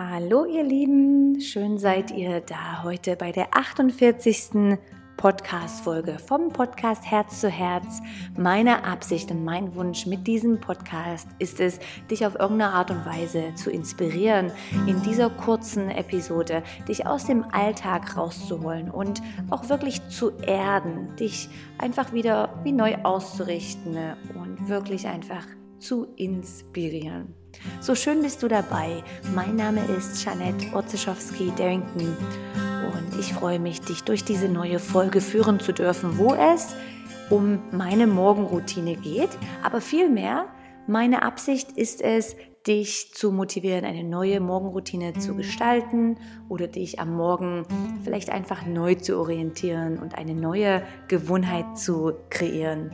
Hallo ihr Lieben, schön seid ihr da heute bei der 48. Podcast-Folge vom Podcast Herz zu Herz. Meine Absicht und mein Wunsch mit diesem Podcast ist es, dich auf irgendeine Art und Weise zu inspirieren, in dieser kurzen Episode dich aus dem Alltag rauszuholen und auch wirklich zu erden, dich einfach wieder wie neu auszurichten und wirklich einfach zu inspirieren. So schön bist du dabei. Mein Name ist Janette Orzeschowski-Darrington und ich freue mich, dich durch diese neue Folge führen zu dürfen, wo es um meine Morgenroutine geht, aber vielmehr meine Absicht ist es, dich zu motivieren, eine neue Morgenroutine zu gestalten oder dich am Morgen vielleicht einfach neu zu orientieren und eine neue Gewohnheit zu kreieren.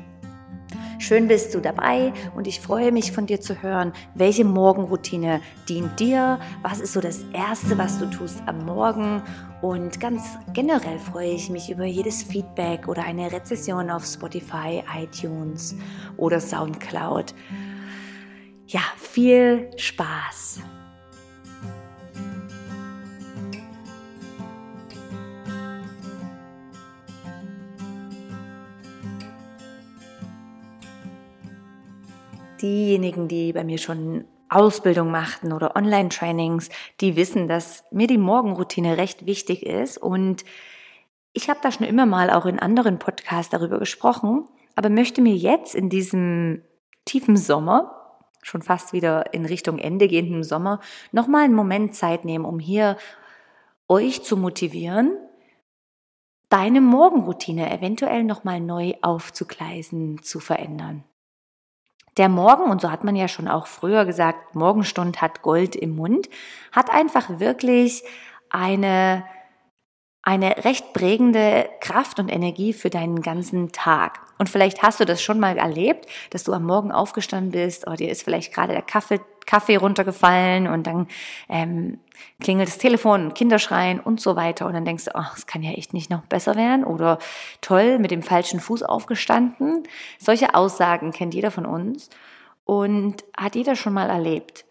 Schön bist du dabei und ich freue mich von dir zu hören, welche Morgenroutine dient dir, was ist so das Erste, was du tust am Morgen und ganz generell freue ich mich über jedes Feedback oder eine Rezession auf Spotify, iTunes oder SoundCloud. Ja, viel Spaß! Diejenigen, die bei mir schon Ausbildung machten oder Online-Trainings, die wissen, dass mir die Morgenroutine recht wichtig ist. Und ich habe da schon immer mal auch in anderen Podcasts darüber gesprochen, aber möchte mir jetzt in diesem tiefen Sommer, schon fast wieder in Richtung Ende gehenden Sommer, nochmal einen Moment Zeit nehmen, um hier euch zu motivieren, deine Morgenroutine eventuell nochmal neu aufzugleisen, zu verändern. Der Morgen, und so hat man ja schon auch früher gesagt, Morgenstund hat Gold im Mund, hat einfach wirklich eine, eine recht prägende Kraft und Energie für deinen ganzen Tag. Und vielleicht hast du das schon mal erlebt, dass du am Morgen aufgestanden bist oder dir ist vielleicht gerade der Kaffee, Kaffee runtergefallen und dann ähm, klingelt das Telefon, Kinder schreien und so weiter. Und dann denkst du, ach, es kann ja echt nicht noch besser werden oder toll, mit dem falschen Fuß aufgestanden. Solche Aussagen kennt jeder von uns und hat jeder schon mal erlebt.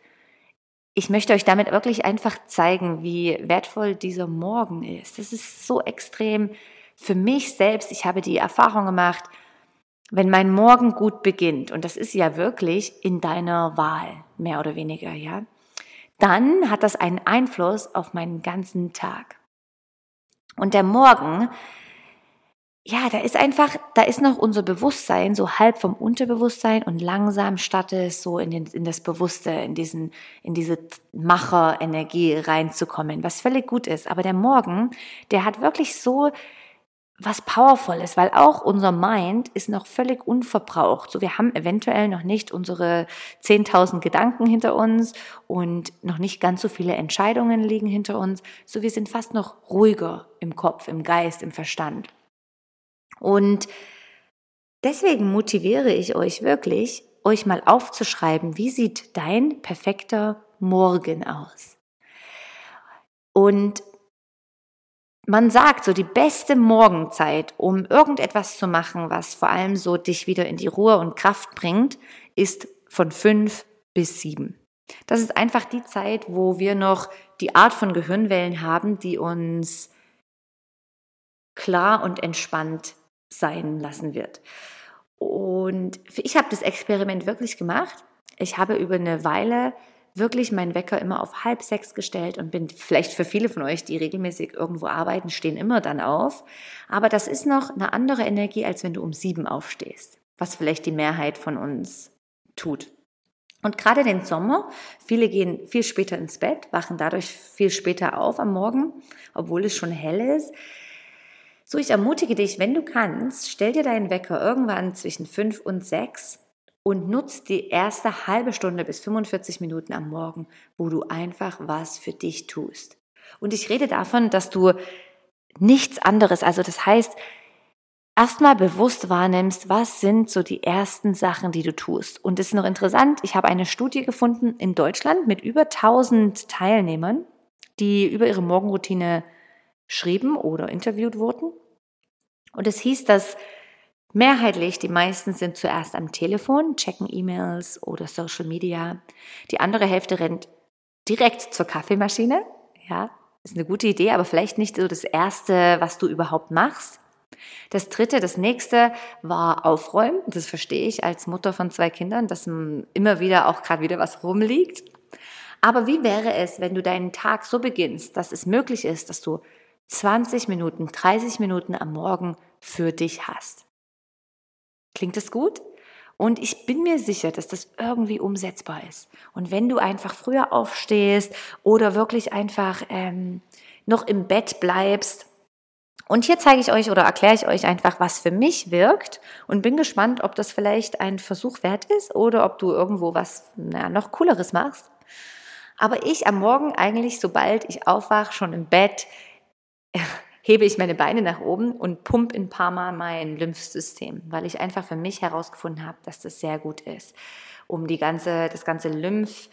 Ich möchte euch damit wirklich einfach zeigen, wie wertvoll dieser Morgen ist. Das ist so extrem für mich selbst. Ich habe die Erfahrung gemacht, wenn mein Morgen gut beginnt, und das ist ja wirklich in deiner Wahl, mehr oder weniger, ja, dann hat das einen Einfluss auf meinen ganzen Tag. Und der Morgen, ja, da ist einfach, da ist noch unser Bewusstsein so halb vom Unterbewusstsein und langsam startet es so in, den, in das Bewusste, in diesen, in diese Macherenergie reinzukommen, was völlig gut ist. Aber der Morgen, der hat wirklich so was powerful ist, weil auch unser Mind ist noch völlig unverbraucht. So, wir haben eventuell noch nicht unsere 10.000 Gedanken hinter uns und noch nicht ganz so viele Entscheidungen liegen hinter uns. So, wir sind fast noch ruhiger im Kopf, im Geist, im Verstand. Und deswegen motiviere ich euch wirklich, euch mal aufzuschreiben, wie sieht dein perfekter Morgen aus? Und man sagt, so die beste Morgenzeit, um irgendetwas zu machen, was vor allem so dich wieder in die Ruhe und Kraft bringt, ist von fünf bis sieben. Das ist einfach die Zeit, wo wir noch die Art von Gehirnwellen haben, die uns klar und entspannt sein lassen wird. Und ich habe das Experiment wirklich gemacht. Ich habe über eine Weile wirklich meinen Wecker immer auf halb sechs gestellt und bin vielleicht für viele von euch, die regelmäßig irgendwo arbeiten, stehen immer dann auf. Aber das ist noch eine andere Energie, als wenn du um sieben aufstehst, was vielleicht die Mehrheit von uns tut. Und gerade den Sommer, viele gehen viel später ins Bett, wachen dadurch viel später auf am Morgen, obwohl es schon hell ist. So, ich ermutige dich, wenn du kannst, stell dir deinen Wecker irgendwann zwischen fünf und sechs und nutzt die erste halbe Stunde bis 45 Minuten am Morgen, wo du einfach was für dich tust. Und ich rede davon, dass du nichts anderes, also das heißt, erstmal bewusst wahrnimmst, was sind so die ersten Sachen, die du tust. Und es ist noch interessant, ich habe eine Studie gefunden in Deutschland mit über 1000 Teilnehmern, die über ihre Morgenroutine schrieben oder interviewt wurden. Und es hieß, dass Mehrheitlich, die meisten sind zuerst am Telefon, checken E-Mails oder Social Media. Die andere Hälfte rennt direkt zur Kaffeemaschine. Ja, ist eine gute Idee, aber vielleicht nicht so das erste, was du überhaupt machst. Das dritte, das nächste war Aufräumen. Das verstehe ich als Mutter von zwei Kindern, dass immer wieder auch gerade wieder was rumliegt. Aber wie wäre es, wenn du deinen Tag so beginnst, dass es möglich ist, dass du 20 Minuten, 30 Minuten am Morgen für dich hast? Klingt das gut? Und ich bin mir sicher, dass das irgendwie umsetzbar ist. Und wenn du einfach früher aufstehst oder wirklich einfach ähm, noch im Bett bleibst, und hier zeige ich euch oder erkläre ich euch einfach, was für mich wirkt und bin gespannt, ob das vielleicht ein Versuch wert ist oder ob du irgendwo was naja, noch cooleres machst. Aber ich am Morgen eigentlich, sobald ich aufwache, schon im Bett, hebe ich meine Beine nach oben und pump ein paar Mal mein Lymphsystem, weil ich einfach für mich herausgefunden habe, dass das sehr gut ist, um die ganze, das ganze Lymph,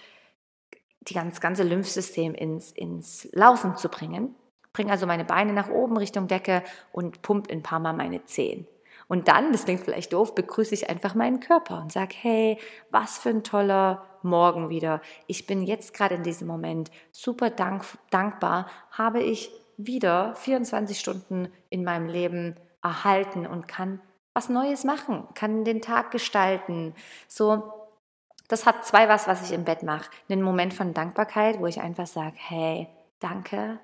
die ganz, ganze Lymphsystem ins, ins Laufen zu bringen. Bringe also meine Beine nach oben Richtung Decke und pump ein paar Mal meine Zehen. Und dann, das klingt vielleicht doof, begrüße ich einfach meinen Körper und sage, hey, was für ein toller Morgen wieder. Ich bin jetzt gerade in diesem Moment super dank, dankbar, habe ich wieder 24 Stunden in meinem Leben erhalten und kann was Neues machen, kann den Tag gestalten. So, das hat zwei was, was ich im Bett mache. Einen Moment von Dankbarkeit, wo ich einfach sage, hey, danke,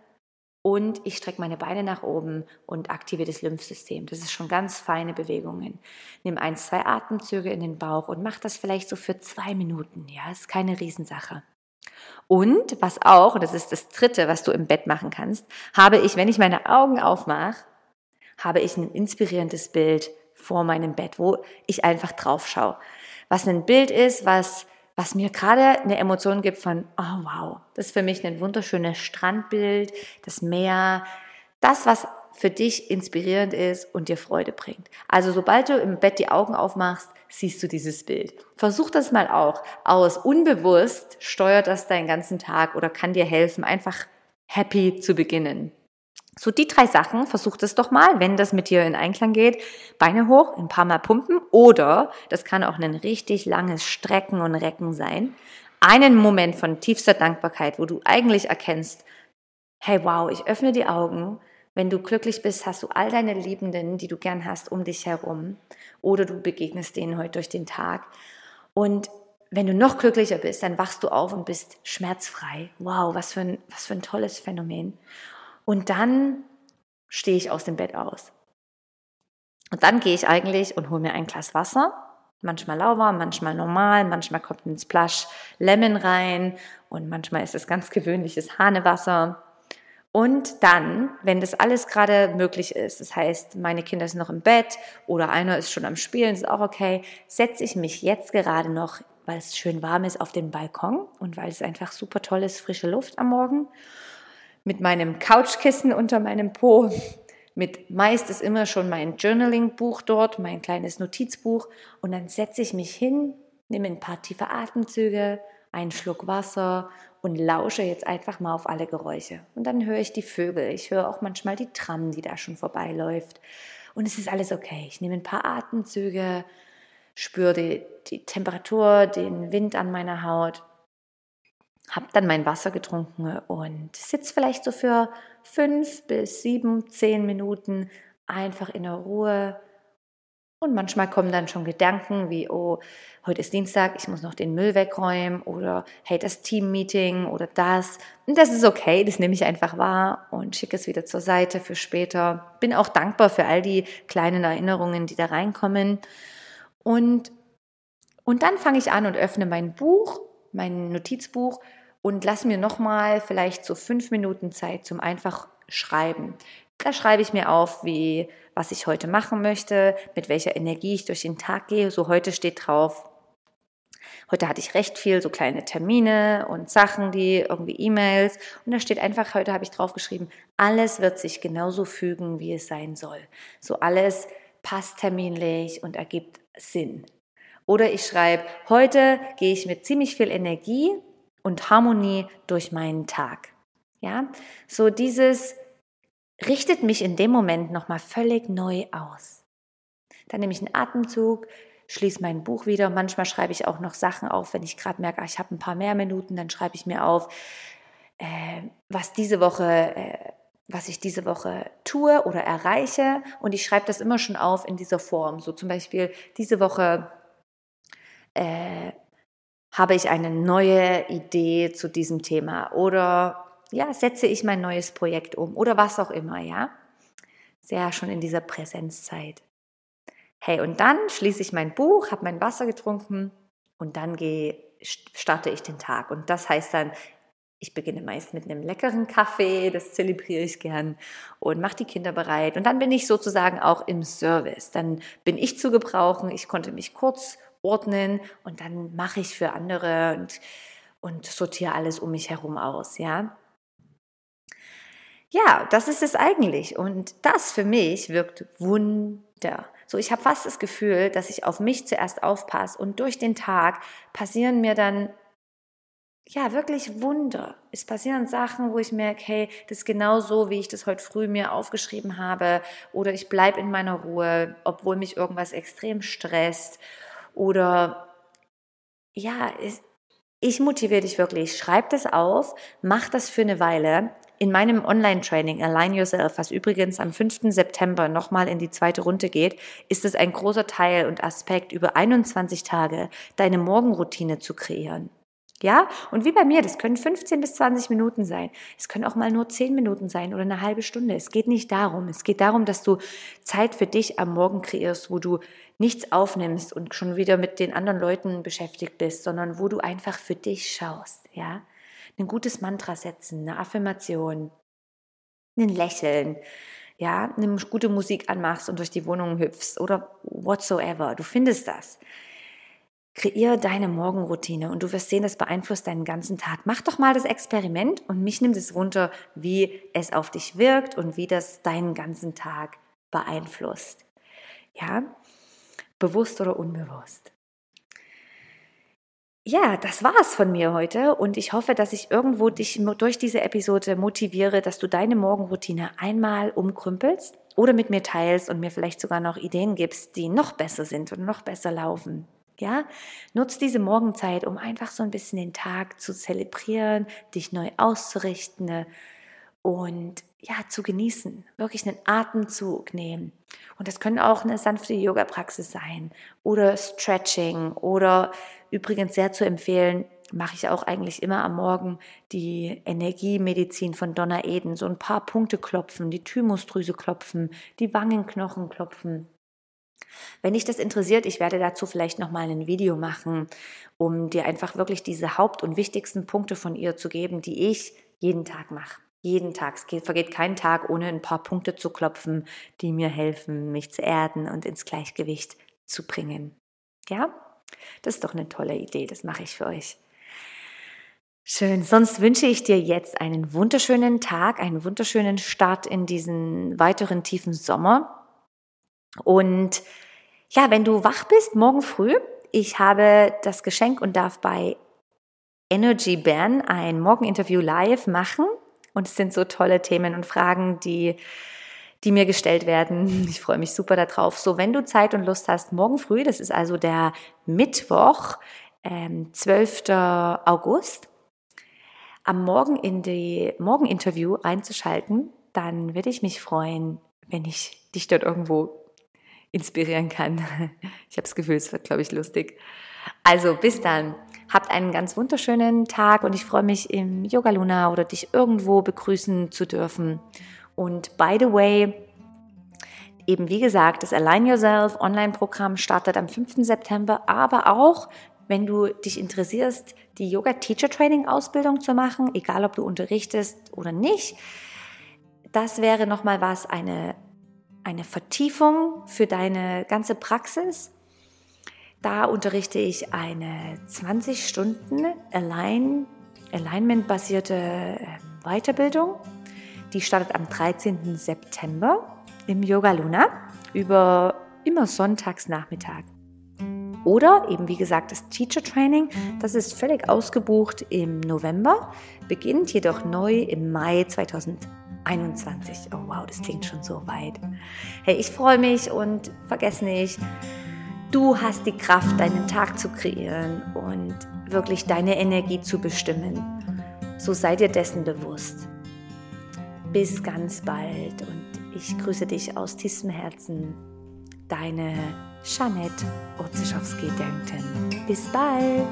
und ich strecke meine Beine nach oben und aktiviere das Lymphsystem. Das ist schon ganz feine Bewegungen. Nimm ein, zwei Atemzüge in den Bauch und mach das vielleicht so für zwei Minuten. Ja, ist keine Riesensache. Und was auch, und das ist das dritte, was du im Bett machen kannst, habe ich, wenn ich meine Augen aufmache, habe ich ein inspirierendes Bild vor meinem Bett, wo ich einfach drauf schaue. Was ein Bild ist, was was mir gerade eine Emotion gibt von, oh wow, das ist für mich ein wunderschönes Strandbild, das Meer, das, was für dich inspirierend ist und dir Freude bringt. Also sobald du im Bett die Augen aufmachst, siehst du dieses Bild. Versuch das mal auch aus. Unbewusst steuert das deinen ganzen Tag oder kann dir helfen, einfach happy zu beginnen. So die drei Sachen, versucht es doch mal, wenn das mit dir in Einklang geht. Beine hoch, ein paar Mal pumpen oder, das kann auch ein richtig langes Strecken und Recken sein, einen Moment von tiefster Dankbarkeit, wo du eigentlich erkennst, hey wow, ich öffne die Augen, wenn du glücklich bist, hast du all deine Liebenden, die du gern hast, um dich herum oder du begegnest denen heute durch den Tag und wenn du noch glücklicher bist, dann wachst du auf und bist schmerzfrei. Wow, was für ein, was für ein tolles Phänomen. Und dann stehe ich aus dem Bett aus. Und dann gehe ich eigentlich und hole mir ein Glas Wasser. Manchmal lauwarm, manchmal normal, manchmal kommt ein Splash Lemon rein und manchmal ist es ganz gewöhnliches Hanewasser. Und dann, wenn das alles gerade möglich ist, das heißt, meine Kinder sind noch im Bett oder einer ist schon am Spielen, ist auch okay, setze ich mich jetzt gerade noch, weil es schön warm ist, auf den Balkon und weil es einfach super toll ist, frische Luft am Morgen mit meinem Couchkissen unter meinem Po. Mit meist ist immer schon mein Journaling-Buch dort, mein kleines Notizbuch. Und dann setze ich mich hin, nehme ein paar tiefe Atemzüge, einen Schluck Wasser und lausche jetzt einfach mal auf alle Geräusche. Und dann höre ich die Vögel. Ich höre auch manchmal die Tram, die da schon vorbeiläuft. Und es ist alles okay. Ich nehme ein paar Atemzüge, spüre die, die Temperatur, den Wind an meiner Haut habe dann mein Wasser getrunken und sitze vielleicht so für fünf bis sieben, zehn Minuten einfach in der Ruhe. Und manchmal kommen dann schon Gedanken wie, oh, heute ist Dienstag, ich muss noch den Müll wegräumen oder hey, das Teammeeting oder das. Und das ist okay, das nehme ich einfach wahr und schicke es wieder zur Seite für später. Bin auch dankbar für all die kleinen Erinnerungen, die da reinkommen. Und, und dann fange ich an und öffne mein Buch, mein Notizbuch und lass mir nochmal vielleicht so fünf Minuten Zeit zum einfach Schreiben. Da schreibe ich mir auf, wie, was ich heute machen möchte, mit welcher Energie ich durch den Tag gehe. So heute steht drauf, Heute hatte ich recht viel so kleine Termine und Sachen, die irgendwie E-Mails. Und da steht einfach, heute habe ich draufgeschrieben, alles wird sich genauso fügen, wie es sein soll. So alles passt terminlich und ergibt Sinn. Oder ich schreibe, heute gehe ich mit ziemlich viel Energie und Harmonie durch meinen Tag. Ja, so dieses richtet mich in dem Moment nochmal völlig neu aus. Dann nehme ich einen Atemzug, schließe mein Buch wieder. Manchmal schreibe ich auch noch Sachen auf, wenn ich gerade merke, ah, ich habe ein paar mehr Minuten, dann schreibe ich mir auf, äh, was diese Woche, äh, was ich diese Woche tue oder erreiche. Und ich schreibe das immer schon auf in dieser Form. So zum Beispiel diese Woche äh, habe ich eine neue Idee zu diesem Thema oder ja, setze ich mein neues Projekt um oder was auch immer, ja. Sehr schon in dieser Präsenzzeit. Hey, und dann schließe ich mein Buch, habe mein Wasser getrunken und dann gehe, starte ich den Tag. Und das heißt dann, ich beginne meist mit einem leckeren Kaffee, das zelebriere ich gern und mache die Kinder bereit. Und dann bin ich sozusagen auch im Service. Dann bin ich zu gebrauchen. Ich konnte mich kurz ordnen und dann mache ich für andere und, und sortiere alles um mich herum aus, ja. Ja, das ist es eigentlich. Und das für mich wirkt Wunder. So, ich habe fast das Gefühl, dass ich auf mich zuerst aufpasse und durch den Tag passieren mir dann ja, wirklich Wunder. Es passieren Sachen, wo ich merke, hey, das ist genau so, wie ich das heute früh mir aufgeschrieben habe. Oder ich bleibe in meiner Ruhe, obwohl mich irgendwas extrem stresst. Oder ja, ich motiviere dich wirklich. Schreib das auf, mach das für eine Weile. In meinem Online-Training Align Yourself, was übrigens am 5. September nochmal in die zweite Runde geht, ist es ein großer Teil und Aspekt, über 21 Tage deine Morgenroutine zu kreieren. Ja, und wie bei mir, das können 15 bis 20 Minuten sein. Es können auch mal nur 10 Minuten sein oder eine halbe Stunde. Es geht nicht darum. Es geht darum, dass du Zeit für dich am Morgen kreierst, wo du nichts aufnimmst und schon wieder mit den anderen Leuten beschäftigt bist, sondern wo du einfach für dich schaust. Ja, ein gutes Mantra setzen, eine Affirmation, ein Lächeln, ja, eine gute Musik anmachst und durch die Wohnung hüpfst oder whatsoever. Du findest das. Kreier deine Morgenroutine und du wirst sehen, das beeinflusst deinen ganzen Tag. Mach doch mal das Experiment und mich nimmt es runter, wie es auf dich wirkt und wie das deinen ganzen Tag beeinflusst. Ja, bewusst oder unbewusst. Ja, das war's von mir heute und ich hoffe, dass ich irgendwo dich durch diese Episode motiviere, dass du deine Morgenroutine einmal umkrümpelst oder mit mir teilst und mir vielleicht sogar noch Ideen gibst, die noch besser sind und noch besser laufen. Ja, nutz diese Morgenzeit, um einfach so ein bisschen den Tag zu zelebrieren, dich neu auszurichten und ja, zu genießen, wirklich einen Atemzug nehmen. Und das können auch eine sanfte Yoga-Praxis sein oder Stretching oder übrigens sehr zu empfehlen, mache ich auch eigentlich immer am Morgen die Energiemedizin von Donna Eden, so ein paar Punkte klopfen, die Thymusdrüse klopfen, die Wangenknochen klopfen wenn dich das interessiert, ich werde dazu vielleicht nochmal ein Video machen, um dir einfach wirklich diese Haupt- und wichtigsten Punkte von ihr zu geben, die ich jeden Tag mache. Jeden Tag. Es vergeht kein Tag, ohne ein paar Punkte zu klopfen, die mir helfen, mich zu erden und ins Gleichgewicht zu bringen. Ja? Das ist doch eine tolle Idee. Das mache ich für euch. Schön. Sonst wünsche ich dir jetzt einen wunderschönen Tag, einen wunderschönen Start in diesen weiteren tiefen Sommer. Und ja, wenn du wach bist, morgen früh, ich habe das Geschenk und darf bei Energy Bern ein Morgeninterview live machen. Und es sind so tolle Themen und Fragen, die, die mir gestellt werden. Ich freue mich super darauf. So, wenn du Zeit und Lust hast, morgen früh, das ist also der Mittwoch, ähm, 12. August, am Morgen in die Morgeninterview einzuschalten, dann würde ich mich freuen, wenn ich dich dort irgendwo inspirieren kann. Ich habe das Gefühl, es wird, glaube ich, lustig. Also bis dann. Habt einen ganz wunderschönen Tag und ich freue mich im Yoga Luna oder dich irgendwo begrüßen zu dürfen. Und by the way, eben wie gesagt, das Align Yourself Online-Programm startet am 5. September, aber auch wenn du dich interessierst, die Yoga Teacher Training Ausbildung zu machen, egal ob du unterrichtest oder nicht, das wäre nochmal was, eine eine Vertiefung für deine ganze Praxis. Da unterrichte ich eine 20 Stunden Align, Alignment-basierte ähm, Weiterbildung. Die startet am 13. September im Yoga Luna über immer sonntags Nachmittag. Oder eben wie gesagt das Teacher Training, das ist völlig ausgebucht im November, beginnt jedoch neu im Mai 2020. 21. Oh wow, das klingt schon so weit. Hey, ich freue mich und vergess nicht, Du hast die Kraft, deinen Tag zu kreieren und wirklich deine Energie zu bestimmen. So sei dir dessen bewusst. Bis ganz bald und ich grüße dich aus tiefstem Herzen. Deine Jeanette Otzischowski-Denken. Bis bald!